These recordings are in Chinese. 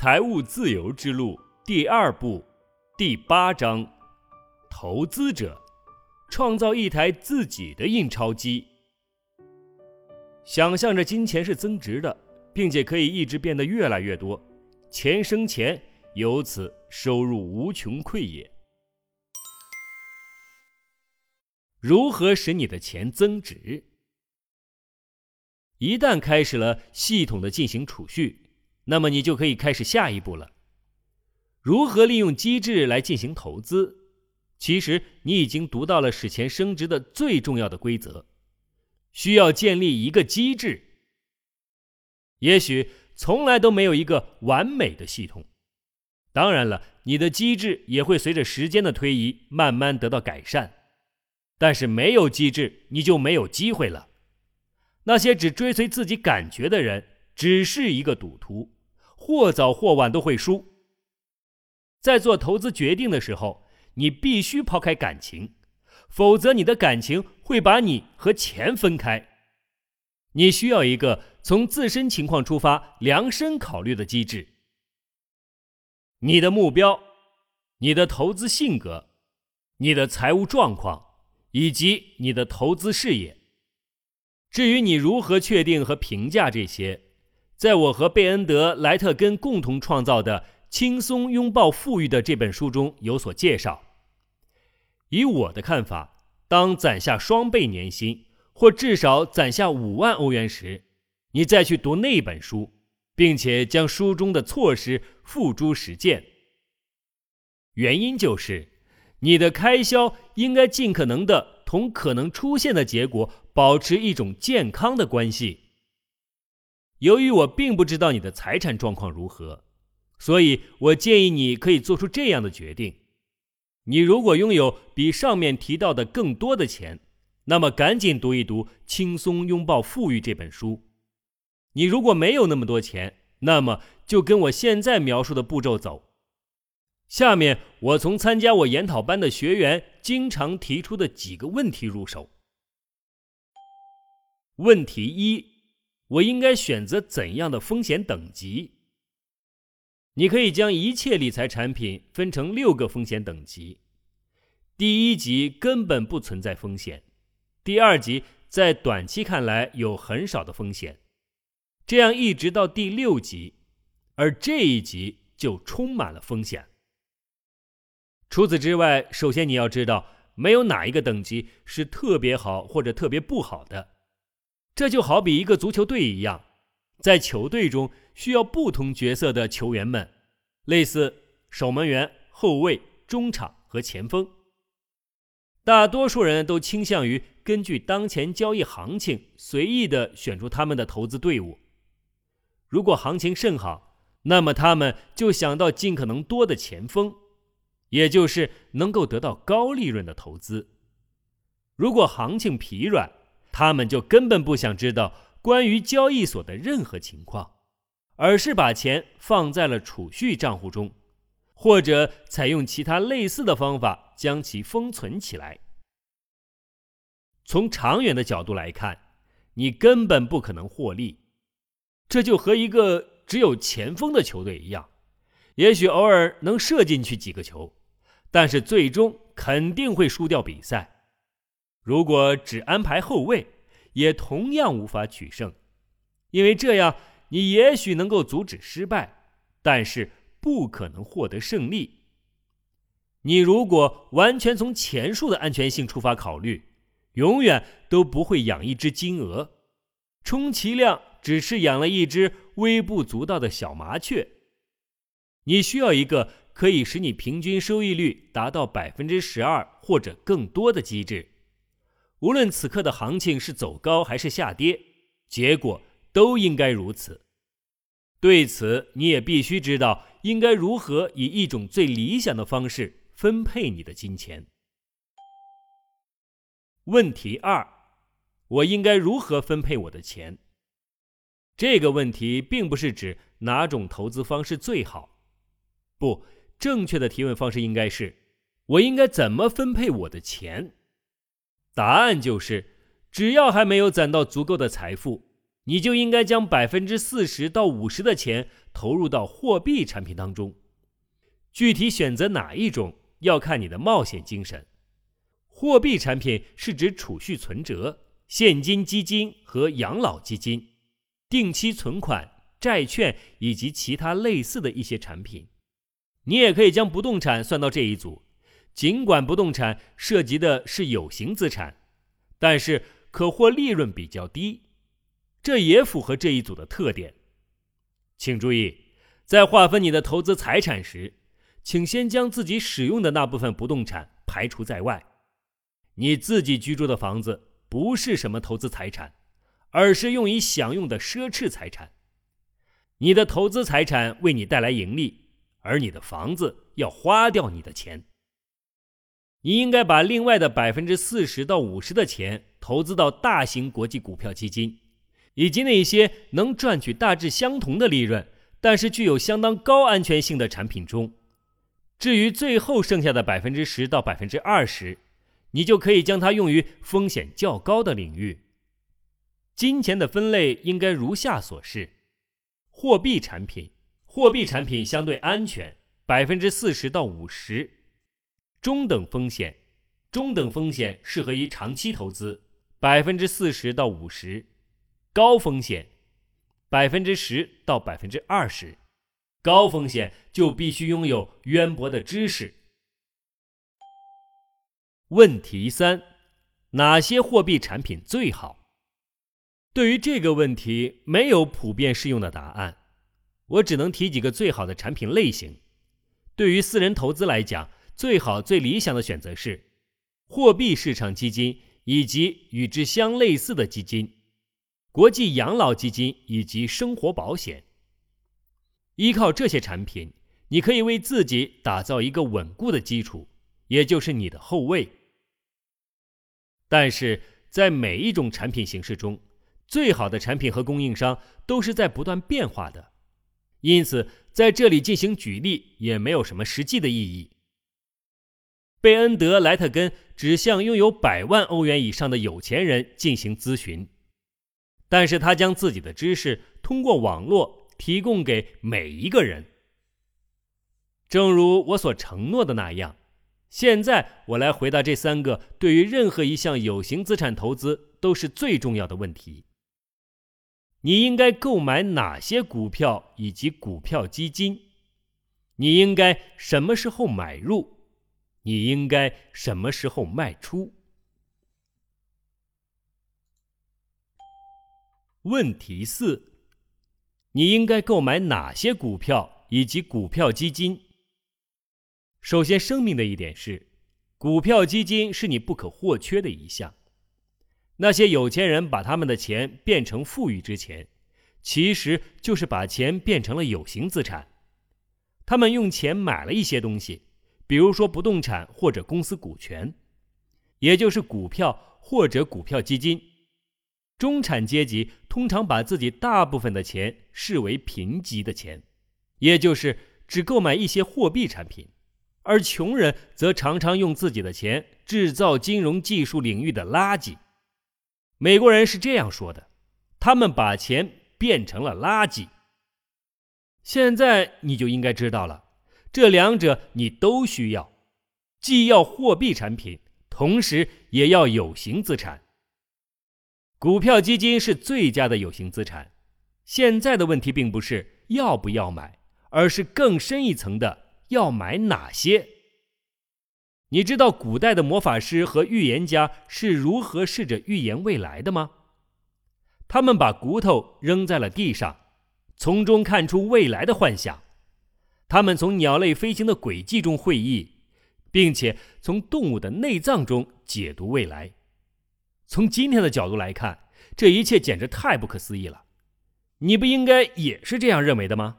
财务自由之路第二部第八章：投资者创造一台自己的印钞机，想象着金钱是增值的，并且可以一直变得越来越多，钱生钱，由此收入无穷匮也。如何使你的钱增值？一旦开始了系统的进行储蓄。那么你就可以开始下一步了。如何利用机制来进行投资？其实你已经读到了使钱升值的最重要的规则，需要建立一个机制。也许从来都没有一个完美的系统，当然了，你的机制也会随着时间的推移慢慢得到改善。但是没有机制，你就没有机会了。那些只追随自己感觉的人，只是一个赌徒。或早或晚都会输。在做投资决定的时候，你必须抛开感情，否则你的感情会把你和钱分开。你需要一个从自身情况出发、量身考虑的机制。你的目标、你的投资性格、你的财务状况以及你的投资视野。至于你如何确定和评价这些？在我和贝恩德·莱特根共同创造的《轻松拥抱富裕》的这本书中有所介绍。以我的看法，当攒下双倍年薪，或至少攒下五万欧元时，你再去读那本书，并且将书中的措施付诸实践。原因就是，你的开销应该尽可能的同可能出现的结果保持一种健康的关系。由于我并不知道你的财产状况如何，所以我建议你可以做出这样的决定：你如果拥有比上面提到的更多的钱，那么赶紧读一读《轻松拥抱富裕》这本书；你如果没有那么多钱，那么就跟我现在描述的步骤走。下面我从参加我研讨班的学员经常提出的几个问题入手。问题一。我应该选择怎样的风险等级？你可以将一切理财产品分成六个风险等级。第一级根本不存在风险，第二级在短期看来有很少的风险，这样一直到第六级，而这一级就充满了风险。除此之外，首先你要知道，没有哪一个等级是特别好或者特别不好的。这就好比一个足球队一样，在球队中需要不同角色的球员们，类似守门员、后卫、中场和前锋。大多数人都倾向于根据当前交易行情随意的选出他们的投资队伍。如果行情甚好，那么他们就想到尽可能多的前锋，也就是能够得到高利润的投资。如果行情疲软，他们就根本不想知道关于交易所的任何情况，而是把钱放在了储蓄账户中，或者采用其他类似的方法将其封存起来。从长远的角度来看，你根本不可能获利。这就和一个只有前锋的球队一样，也许偶尔能射进去几个球，但是最终肯定会输掉比赛。如果只安排后卫，也同样无法取胜，因为这样你也许能够阻止失败，但是不可能获得胜利。你如果完全从前述的安全性出发考虑，永远都不会养一只金鹅，充其量只是养了一只微不足道的小麻雀。你需要一个可以使你平均收益率达到百分之十二或者更多的机制。无论此刻的行情是走高还是下跌，结果都应该如此。对此，你也必须知道应该如何以一种最理想的方式分配你的金钱。问题二：我应该如何分配我的钱？这个问题并不是指哪种投资方式最好，不，正确的提问方式应该是：我应该怎么分配我的钱？答案就是，只要还没有攒到足够的财富，你就应该将百分之四十到五十的钱投入到货币产品当中。具体选择哪一种，要看你的冒险精神。货币产品是指储蓄存折、现金基金和养老基金、定期存款、债券以及其他类似的一些产品。你也可以将不动产算到这一组，尽管不动产涉及的是有形资产，但是可获利润比较低，这也符合这一组的特点。请注意，在划分你的投资财产时，请先将自己使用的那部分不动产排除在外。你自己居住的房子不是什么投资财产，而是用以享用的奢侈财产。你的投资财产为你带来盈利，而你的房子要花掉你的钱。你应该把另外的百分之四十到五十的钱投资到大型国际股票基金，以及那些能赚取大致相同的利润，但是具有相当高安全性的产品中。至于最后剩下的百分之十到百分之二十。你就可以将它用于风险较高的领域。金钱的分类应该如下所示：货币产品，货币产品相对安全，百分之四十到五十；中等风险，中等风险适合于长期投资，百分之四十到五十；高风险，百分之十到百分之二十。高风险就必须拥有渊博的知识。问题三：哪些货币产品最好？对于这个问题，没有普遍适用的答案。我只能提几个最好的产品类型。对于私人投资来讲，最好、最理想的选择是货币市场基金以及与之相类似的基金、国际养老基金以及生活保险。依靠这些产品，你可以为自己打造一个稳固的基础，也就是你的后卫。但是在每一种产品形式中，最好的产品和供应商都是在不断变化的，因此在这里进行举例也没有什么实际的意义。贝恩德莱特根只向拥有百万欧元以上的有钱人进行咨询，但是他将自己的知识通过网络提供给每一个人，正如我所承诺的那样。现在我来回答这三个对于任何一项有形资产投资都是最重要的问题：你应该购买哪些股票以及股票基金？你应该什么时候买入？你应该什么时候卖出？问题四：你应该购买哪些股票以及股票基金？首先声明的一点是，股票基金是你不可或缺的一项。那些有钱人把他们的钱变成富裕之前，其实就是把钱变成了有形资产。他们用钱买了一些东西，比如说不动产或者公司股权，也就是股票或者股票基金。中产阶级通常把自己大部分的钱视为贫瘠的钱，也就是只购买一些货币产品。而穷人则常常用自己的钱制造金融技术领域的垃圾。美国人是这样说的：“他们把钱变成了垃圾。”现在你就应该知道了，这两者你都需要，既要货币产品，同时也要有形资产。股票基金是最佳的有形资产。现在的问题并不是要不要买，而是更深一层的。要买哪些？你知道古代的魔法师和预言家是如何试着预言未来的吗？他们把骨头扔在了地上，从中看出未来的幻想。他们从鸟类飞行的轨迹中会意，并且从动物的内脏中解读未来。从今天的角度来看，这一切简直太不可思议了。你不应该也是这样认为的吗？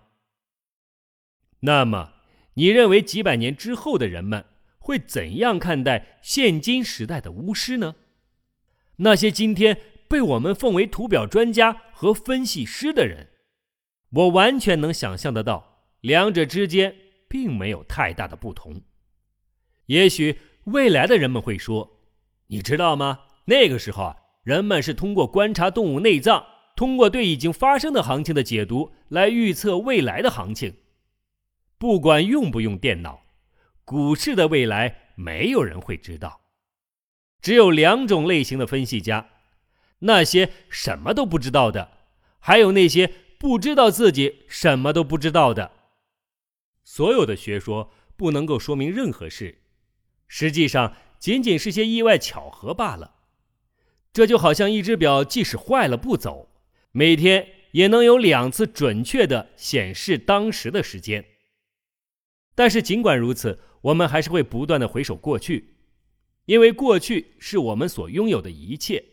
那么。你认为几百年之后的人们会怎样看待现今时代的巫师呢？那些今天被我们奉为图表专家和分析师的人，我完全能想象得到，两者之间并没有太大的不同。也许未来的人们会说：“你知道吗？那个时候啊，人们是通过观察动物内脏通过对已经发生的行情的解读来预测未来的行情。不管用不用电脑，股市的未来没有人会知道。只有两种类型的分析家：那些什么都不知道的，还有那些不知道自己什么都不知道的。所有的学说不能够说明任何事，实际上仅仅是些意外巧合罢了。这就好像一只表，即使坏了不走，每天也能有两次准确的显示当时的时间。但是尽管如此，我们还是会不断的回首过去，因为过去是我们所拥有的一切，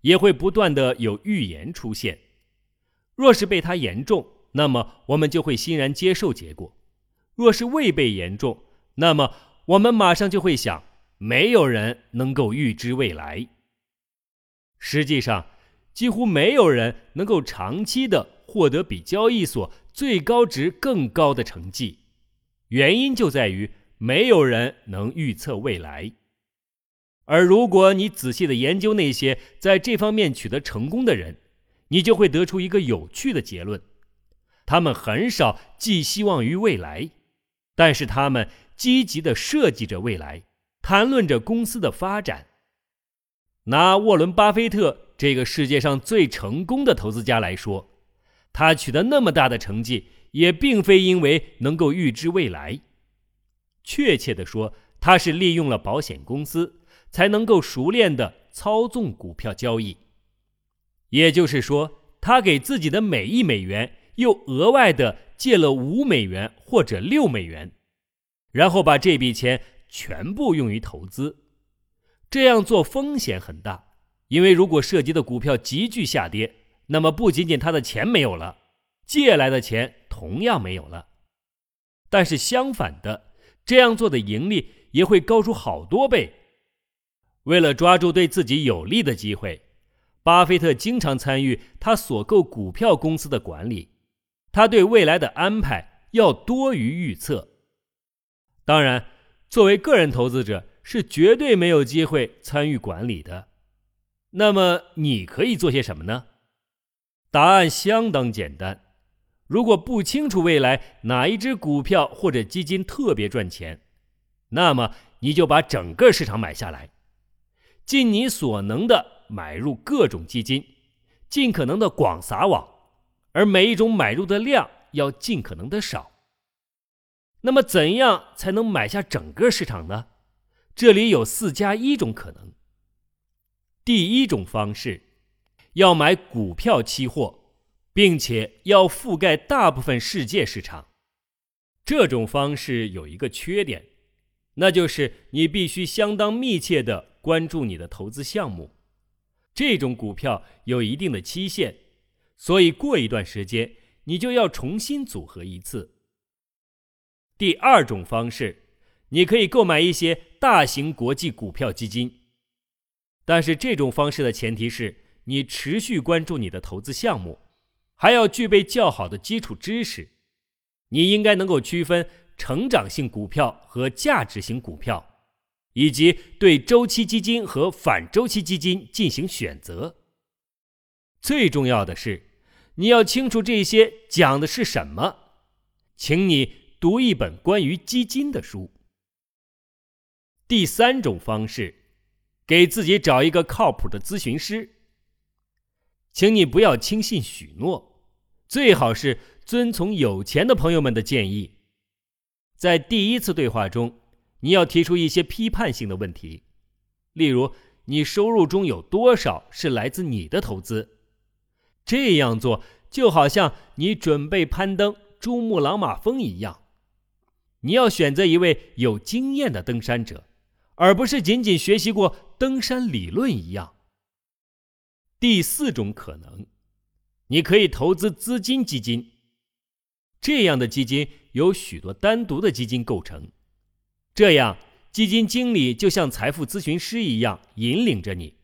也会不断的有预言出现。若是被它言中，那么我们就会欣然接受结果；若是未被言中，那么我们马上就会想：没有人能够预知未来。实际上，几乎没有人能够长期的获得比交易所最高值更高的成绩，原因就在于没有人能预测未来。而如果你仔细的研究那些在这方面取得成功的人，你就会得出一个有趣的结论：他们很少寄希望于未来，但是他们积极的设计着未来，谈论着公司的发展。拿沃伦·巴菲特这个世界上最成功的投资家来说，他取得那么大的成绩，也并非因为能够预知未来。确切的说，他是利用了保险公司，才能够熟练的操纵股票交易。也就是说，他给自己的每一美元又额外的借了五美元或者六美元，然后把这笔钱全部用于投资。这样做风险很大，因为如果涉及的股票急剧下跌，那么不仅仅他的钱没有了，借来的钱同样没有了。但是相反的，这样做的盈利也会高出好多倍。为了抓住对自己有利的机会，巴菲特经常参与他所购股票公司的管理，他对未来的安排要多于预测。当然，作为个人投资者。是绝对没有机会参与管理的。那么你可以做些什么呢？答案相当简单。如果不清楚未来哪一只股票或者基金特别赚钱，那么你就把整个市场买下来，尽你所能的买入各种基金，尽可能的广撒网，而每一种买入的量要尽可能的少。那么怎样才能买下整个市场呢？这里有四加一种可能。第一种方式，要买股票期货，并且要覆盖大部分世界市场。这种方式有一个缺点，那就是你必须相当密切的关注你的投资项目。这种股票有一定的期限，所以过一段时间你就要重新组合一次。第二种方式。你可以购买一些大型国际股票基金，但是这种方式的前提是你持续关注你的投资项目，还要具备较好的基础知识。你应该能够区分成长性股票和价值型股票，以及对周期基金和反周期基金进行选择。最重要的是，你要清楚这些讲的是什么。请你读一本关于基金的书。第三种方式，给自己找一个靠谱的咨询师。请你不要轻信许诺，最好是遵从有钱的朋友们的建议。在第一次对话中，你要提出一些批判性的问题，例如你收入中有多少是来自你的投资。这样做就好像你准备攀登珠穆朗玛峰一样，你要选择一位有经验的登山者。而不是仅仅学习过登山理论一样。第四种可能，你可以投资资金基金。这样的基金由许多单独的基金构成，这样基金经理就像财富咨询师一样引领着你。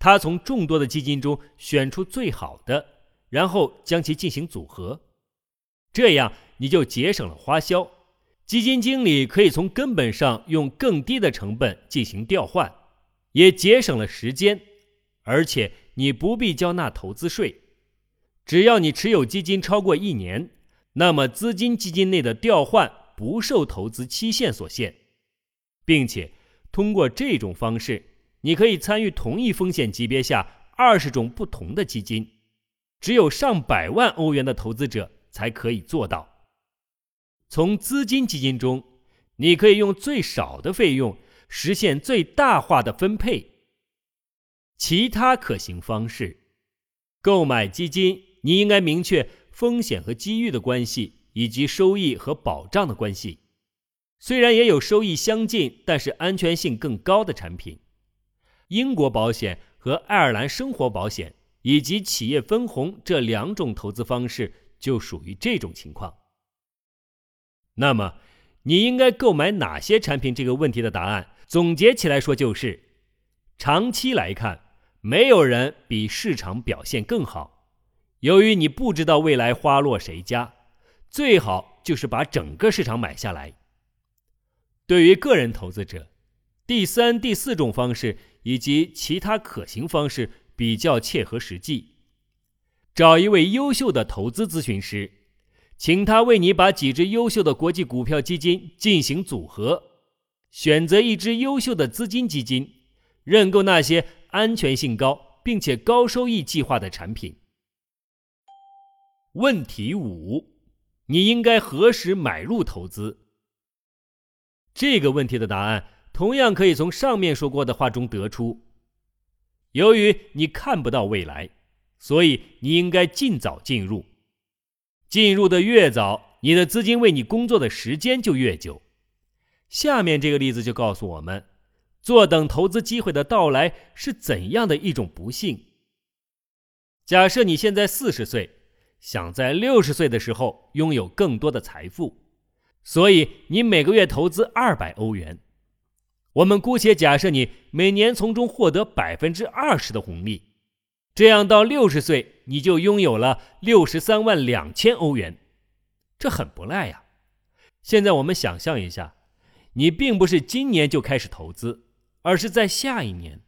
他从众多的基金中选出最好的，然后将其进行组合，这样你就节省了花销。基金经理可以从根本上用更低的成本进行调换，也节省了时间，而且你不必交纳投资税，只要你持有基金超过一年，那么资金基金内的调换不受投资期限所限，并且通过这种方式，你可以参与同一风险级别下二十种不同的基金。只有上百万欧元的投资者才可以做到。从资金基金中，你可以用最少的费用实现最大化的分配。其他可行方式，购买基金，你应该明确风险和机遇的关系，以及收益和保障的关系。虽然也有收益相近，但是安全性更高的产品，英国保险和爱尔兰生活保险。以及企业分红这两种投资方式就属于这种情况。那么，你应该购买哪些产品？这个问题的答案总结起来说就是：长期来看，没有人比市场表现更好。由于你不知道未来花落谁家，最好就是把整个市场买下来。对于个人投资者，第三、第四种方式以及其他可行方式。比较切合实际，找一位优秀的投资咨询师，请他为你把几只优秀的国际股票基金进行组合，选择一支优秀的资金基金，认购那些安全性高并且高收益计划的产品。问题五：你应该何时买入投资？这个问题的答案同样可以从上面说过的话中得出。由于你看不到未来，所以你应该尽早进入。进入的越早，你的资金为你工作的时间就越久。下面这个例子就告诉我们，坐等投资机会的到来是怎样的一种不幸。假设你现在四十岁，想在六十岁的时候拥有更多的财富，所以你每个月投资二百欧元。我们姑且假设你每年从中获得百分之二十的红利，这样到六十岁你就拥有了六十三万两千欧元，这很不赖呀。现在我们想象一下，你并不是今年就开始投资，而是在下一年，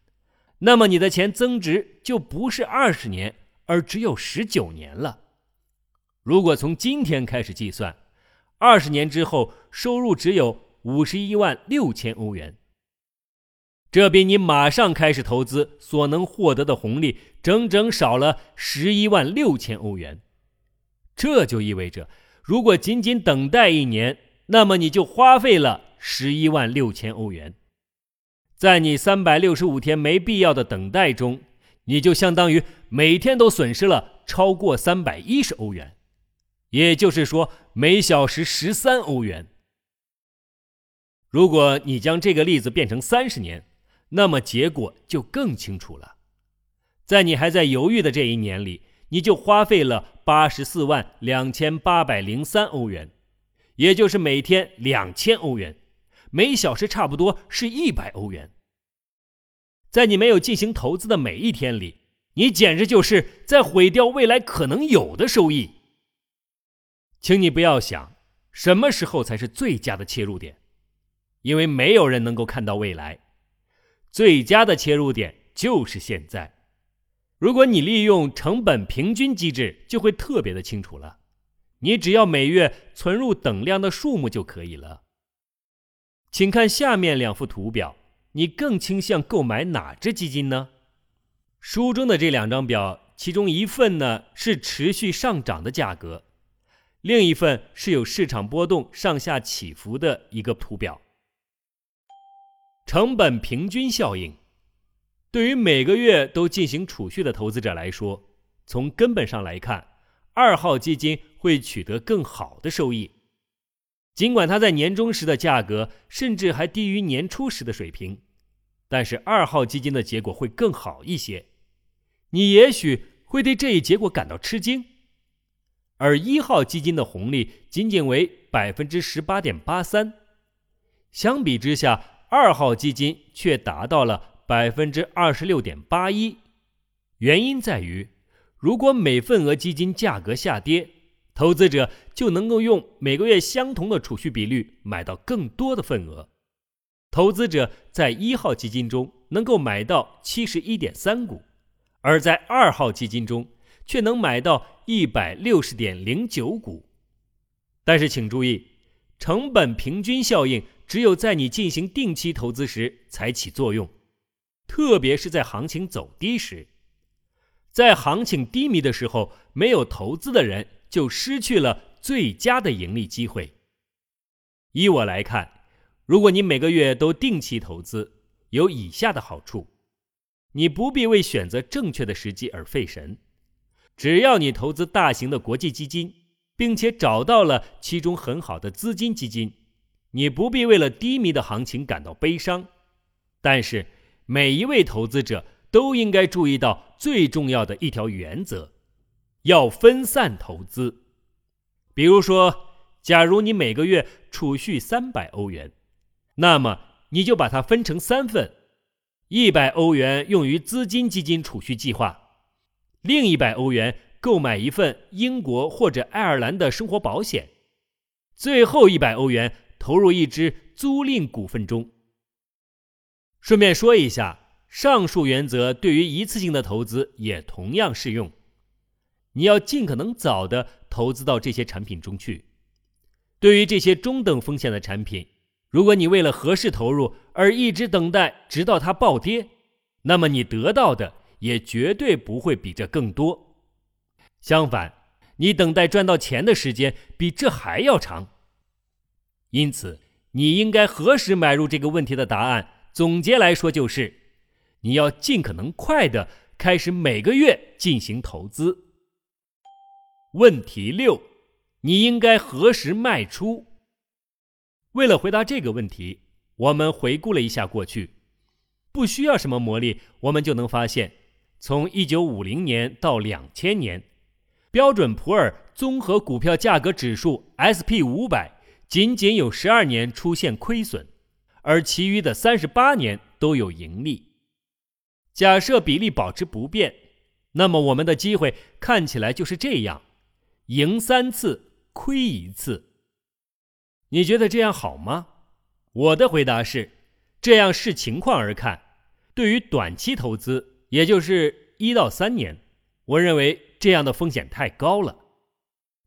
那么你的钱增值就不是二十年，而只有十九年了。如果从今天开始计算，二十年之后收入只有五十一万六千欧元。这比你马上开始投资所能获得的红利整整少了十一万六千欧元。这就意味着，如果仅仅等待一年，那么你就花费了十一万六千欧元。在你三百六十五天没必要的等待中，你就相当于每天都损失了超过三百一十欧元，也就是说，每小时十三欧元。如果你将这个例子变成三十年，那么结果就更清楚了，在你还在犹豫的这一年里，你就花费了八十四万两千八百零三欧元，也就是每天两千欧元，每小时差不多是一百欧元。在你没有进行投资的每一天里，你简直就是在毁掉未来可能有的收益。请你不要想什么时候才是最佳的切入点，因为没有人能够看到未来。最佳的切入点就是现在。如果你利用成本平均机制，就会特别的清楚了。你只要每月存入等量的数目就可以了。请看下面两幅图表，你更倾向购买哪只基金呢？书中的这两张表，其中一份呢是持续上涨的价格，另一份是有市场波动上下起伏的一个图表。成本平均效应，对于每个月都进行储蓄的投资者来说，从根本上来看，二号基金会取得更好的收益。尽管它在年终时的价格甚至还低于年初时的水平，但是二号基金的结果会更好一些。你也许会对这一结果感到吃惊，而一号基金的红利仅仅为百分之十八点八三，相比之下。二号基金却达到了百分之二十六点八一，原因在于，如果每份额基金价格下跌，投资者就能够用每个月相同的储蓄比率买到更多的份额。投资者在一号基金中能够买到七十一点三股，而在二号基金中却能买到一百六十点零九股。但是请注意，成本平均效应只有在你进行定期投资时才起作用，特别是在行情走低时。在行情低迷的时候，没有投资的人就失去了最佳的盈利机会。依我来看，如果你每个月都定期投资，有以下的好处：你不必为选择正确的时机而费神。只要你投资大型的国际基金，并且找到了其中很好的资金基金，你不必为了低迷的行情感到悲伤。但是，每一位投资者都应该注意到最重要的一条原则：要分散投资。比如说，假如你每个月储蓄三百欧元，那么你就把它分成三份：一百欧元用于资金基金储蓄计划。另一百欧元购买一份英国或者爱尔兰的生活保险，最后一百欧元投入一支租赁股份中。顺便说一下，上述原则对于一次性的投资也同样适用。你要尽可能早的投资到这些产品中去。对于这些中等风险的产品，如果你为了合适投入而一直等待直到它暴跌，那么你得到的。也绝对不会比这更多。相反，你等待赚到钱的时间比这还要长。因此，你应该何时买入这个问题的答案，总结来说就是：你要尽可能快的开始每个月进行投资。问题六：你应该何时卖出？为了回答这个问题，我们回顾了一下过去，不需要什么魔力，我们就能发现。从一九五零年到两千年，标准普尔综合股票价格指数 S P 五百仅仅有十二年出现亏损，而其余的三十八年都有盈利。假设比例保持不变，那么我们的机会看起来就是这样：赢三次，亏一次。你觉得这样好吗？我的回答是：这样视情况而看，对于短期投资。也就是一到三年，我认为这样的风险太高了，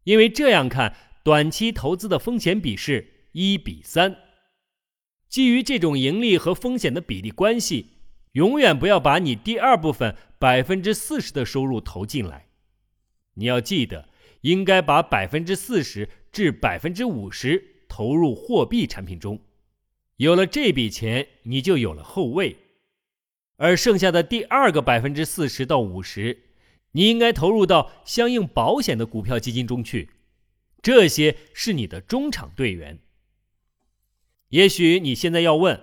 因为这样看，短期投资的风险比是一比三。基于这种盈利和风险的比例关系，永远不要把你第二部分百分之四十的收入投进来。你要记得，应该把百分之四十至百分之五十投入货币产品中，有了这笔钱，你就有了后卫。而剩下的第二个百分之四十到五十，你应该投入到相应保险的股票基金中去，这些是你的中场队员。也许你现在要问：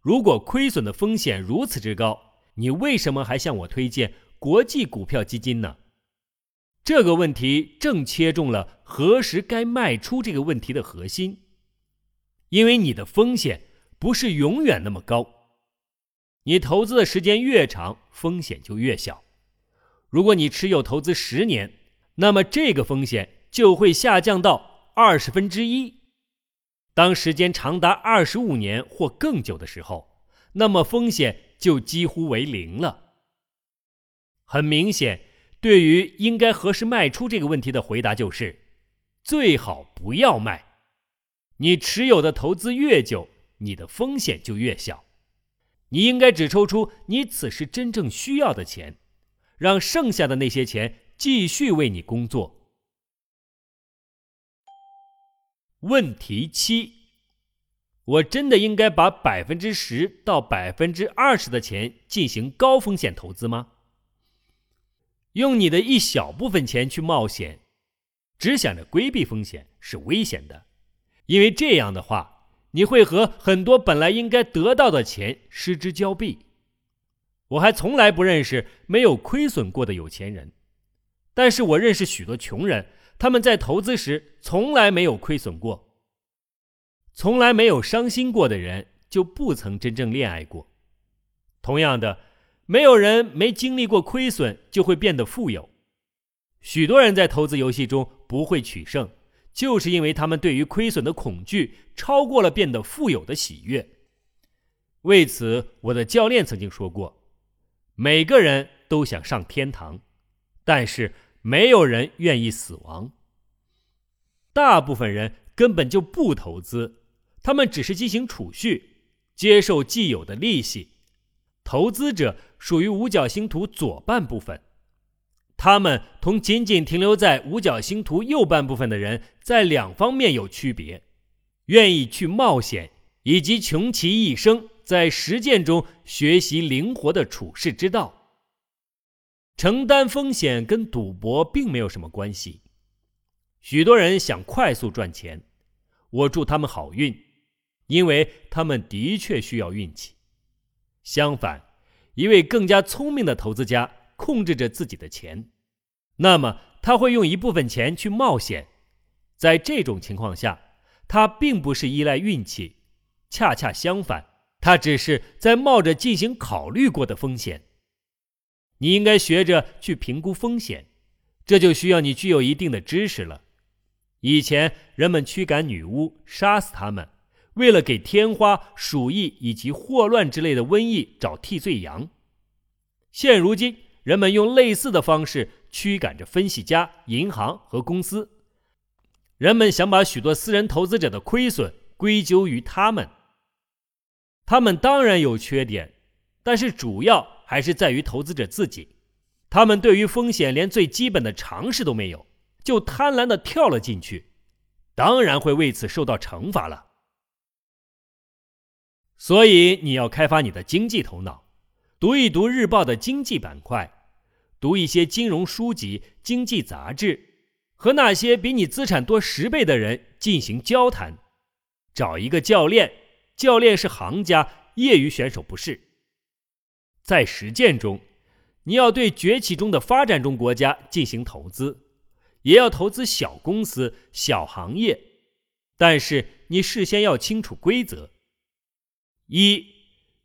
如果亏损的风险如此之高，你为什么还向我推荐国际股票基金呢？这个问题正切中了何时该卖出这个问题的核心，因为你的风险不是永远那么高。你投资的时间越长，风险就越小。如果你持有投资十年，那么这个风险就会下降到二十分之一。当时间长达二十五年或更久的时候，那么风险就几乎为零了。很明显，对于应该何时卖出这个问题的回答就是：最好不要卖。你持有的投资越久，你的风险就越小。你应该只抽出你此时真正需要的钱，让剩下的那些钱继续为你工作。问题七：我真的应该把百分之十到百分之二十的钱进行高风险投资吗？用你的一小部分钱去冒险，只想着规避风险是危险的，因为这样的话。你会和很多本来应该得到的钱失之交臂。我还从来不认识没有亏损过的有钱人，但是我认识许多穷人，他们在投资时从来没有亏损过。从来没有伤心过的人，就不曾真正恋爱过。同样的，没有人没经历过亏损就会变得富有。许多人在投资游戏中不会取胜。就是因为他们对于亏损的恐惧超过了变得富有的喜悦。为此，我的教练曾经说过：“每个人都想上天堂，但是没有人愿意死亡。大部分人根本就不投资，他们只是进行储蓄，接受既有的利息。投资者属于五角星图左半部分，他们同仅仅停留在五角星图右半部分的人在两方面有区别：愿意去冒险，以及穷其一生在实践中学习灵活的处事之道。承担风险跟赌博并没有什么关系。许多人想快速赚钱，我祝他们好运，因为他们的确需要运气。相反，一位更加聪明的投资家控制着自己的钱，那么他会用一部分钱去冒险。在这种情况下，他并不是依赖运气，恰恰相反，他只是在冒着进行考虑过的风险。你应该学着去评估风险，这就需要你具有一定的知识了。以前人们驱赶女巫，杀死他们，为了给天花、鼠疫以及霍乱之类的瘟疫找替罪羊。现如今，人们用类似的方式驱赶着分析家、银行和公司。人们想把许多私人投资者的亏损归咎于他们。他们当然有缺点，但是主要。还是在于投资者自己，他们对于风险连最基本的常识都没有，就贪婪的跳了进去，当然会为此受到惩罚了。所以你要开发你的经济头脑，读一读日报的经济板块，读一些金融书籍、经济杂志，和那些比你资产多十倍的人进行交谈，找一个教练，教练是行家，业余选手不是。在实践中，你要对崛起中的发展中国家进行投资，也要投资小公司、小行业，但是你事先要清楚规则：一，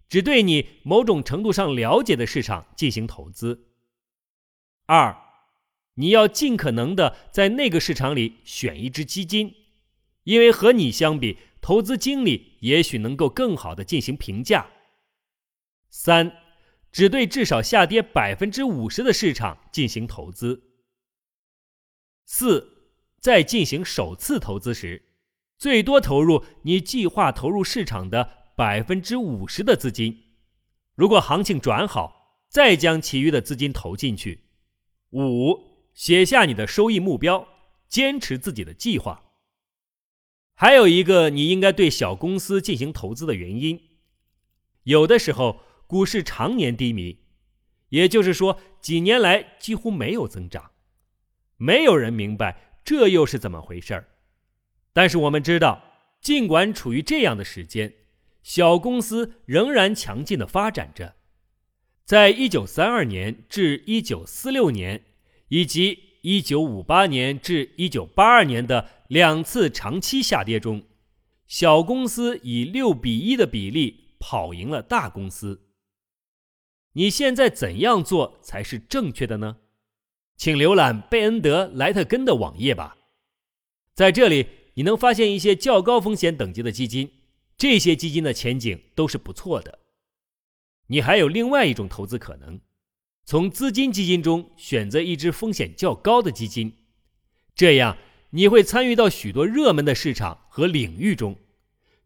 只对你某种程度上了解的市场进行投资；二，你要尽可能的在那个市场里选一只基金，因为和你相比，投资经理也许能够更好的进行评价；三。只对至少下跌百分之五十的市场进行投资。四，在进行首次投资时，最多投入你计划投入市场的百分之五十的资金。如果行情转好，再将其余的资金投进去。五，写下你的收益目标，坚持自己的计划。还有一个你应该对小公司进行投资的原因，有的时候。股市常年低迷，也就是说，几年来几乎没有增长。没有人明白这又是怎么回事儿。但是我们知道，尽管处于这样的时间，小公司仍然强劲的发展着。在一九三二年至一九四六年，以及一九五八年至一九八二年的两次长期下跌中，小公司以六比一的比例跑赢了大公司。你现在怎样做才是正确的呢？请浏览贝恩德·莱特根的网页吧，在这里你能发现一些较高风险等级的基金，这些基金的前景都是不错的。你还有另外一种投资可能，从资金基金中选择一支风险较高的基金，这样你会参与到许多热门的市场和领域中，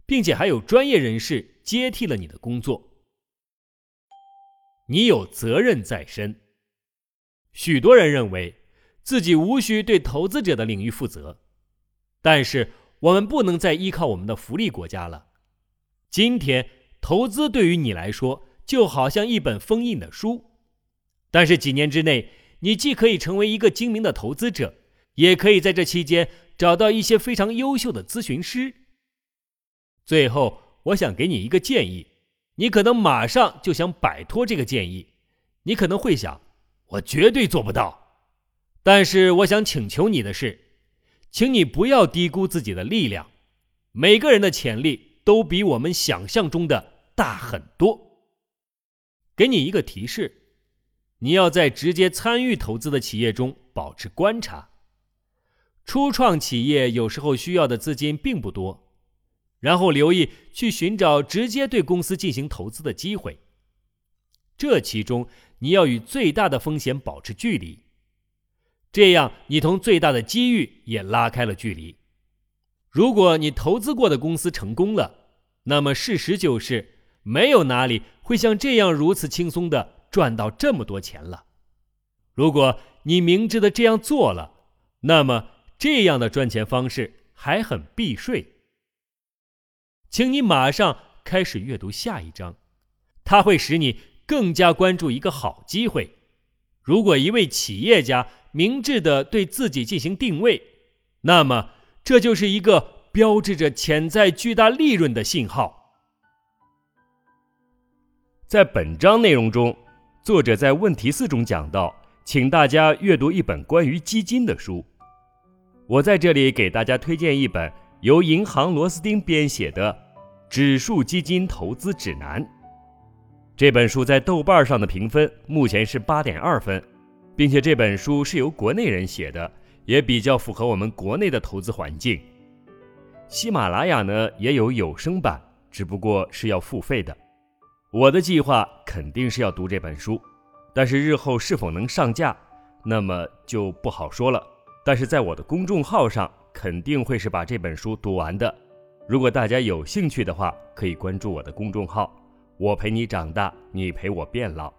并且还有专业人士接替了你的工作。你有责任在身。许多人认为自己无需对投资者的领域负责，但是我们不能再依靠我们的福利国家了。今天，投资对于你来说就好像一本封印的书，但是几年之内，你既可以成为一个精明的投资者，也可以在这期间找到一些非常优秀的咨询师。最后，我想给你一个建议。你可能马上就想摆脱这个建议，你可能会想，我绝对做不到。但是我想请求你的是，请你不要低估自己的力量。每个人的潜力都比我们想象中的大很多。给你一个提示，你要在直接参与投资的企业中保持观察。初创企业有时候需要的资金并不多。然后留意去寻找直接对公司进行投资的机会。这其中你要与最大的风险保持距离。这样你同最大的机遇也拉开了距离。如果你投资过的公司成功了，那么事实就是没有哪里会像这样如此轻松的赚到这么多钱了。如果你明知的这样做了，那么这样的赚钱方式还很避税。请你马上开始阅读下一章，它会使你更加关注一个好机会。如果一位企业家明智的对自己进行定位，那么这就是一个标志着潜在巨大利润的信号。在本章内容中，作者在问题四中讲到，请大家阅读一本关于基金的书。我在这里给大家推荐一本由银行螺丝钉编写的。指数基金投资指南这本书在豆瓣上的评分目前是八点二分，并且这本书是由国内人写的，也比较符合我们国内的投资环境。喜马拉雅呢也有有声版，只不过是要付费的。我的计划肯定是要读这本书，但是日后是否能上架，那么就不好说了。但是在我的公众号上肯定会是把这本书读完的。如果大家有兴趣的话，可以关注我的公众号“我陪你长大，你陪我变老”。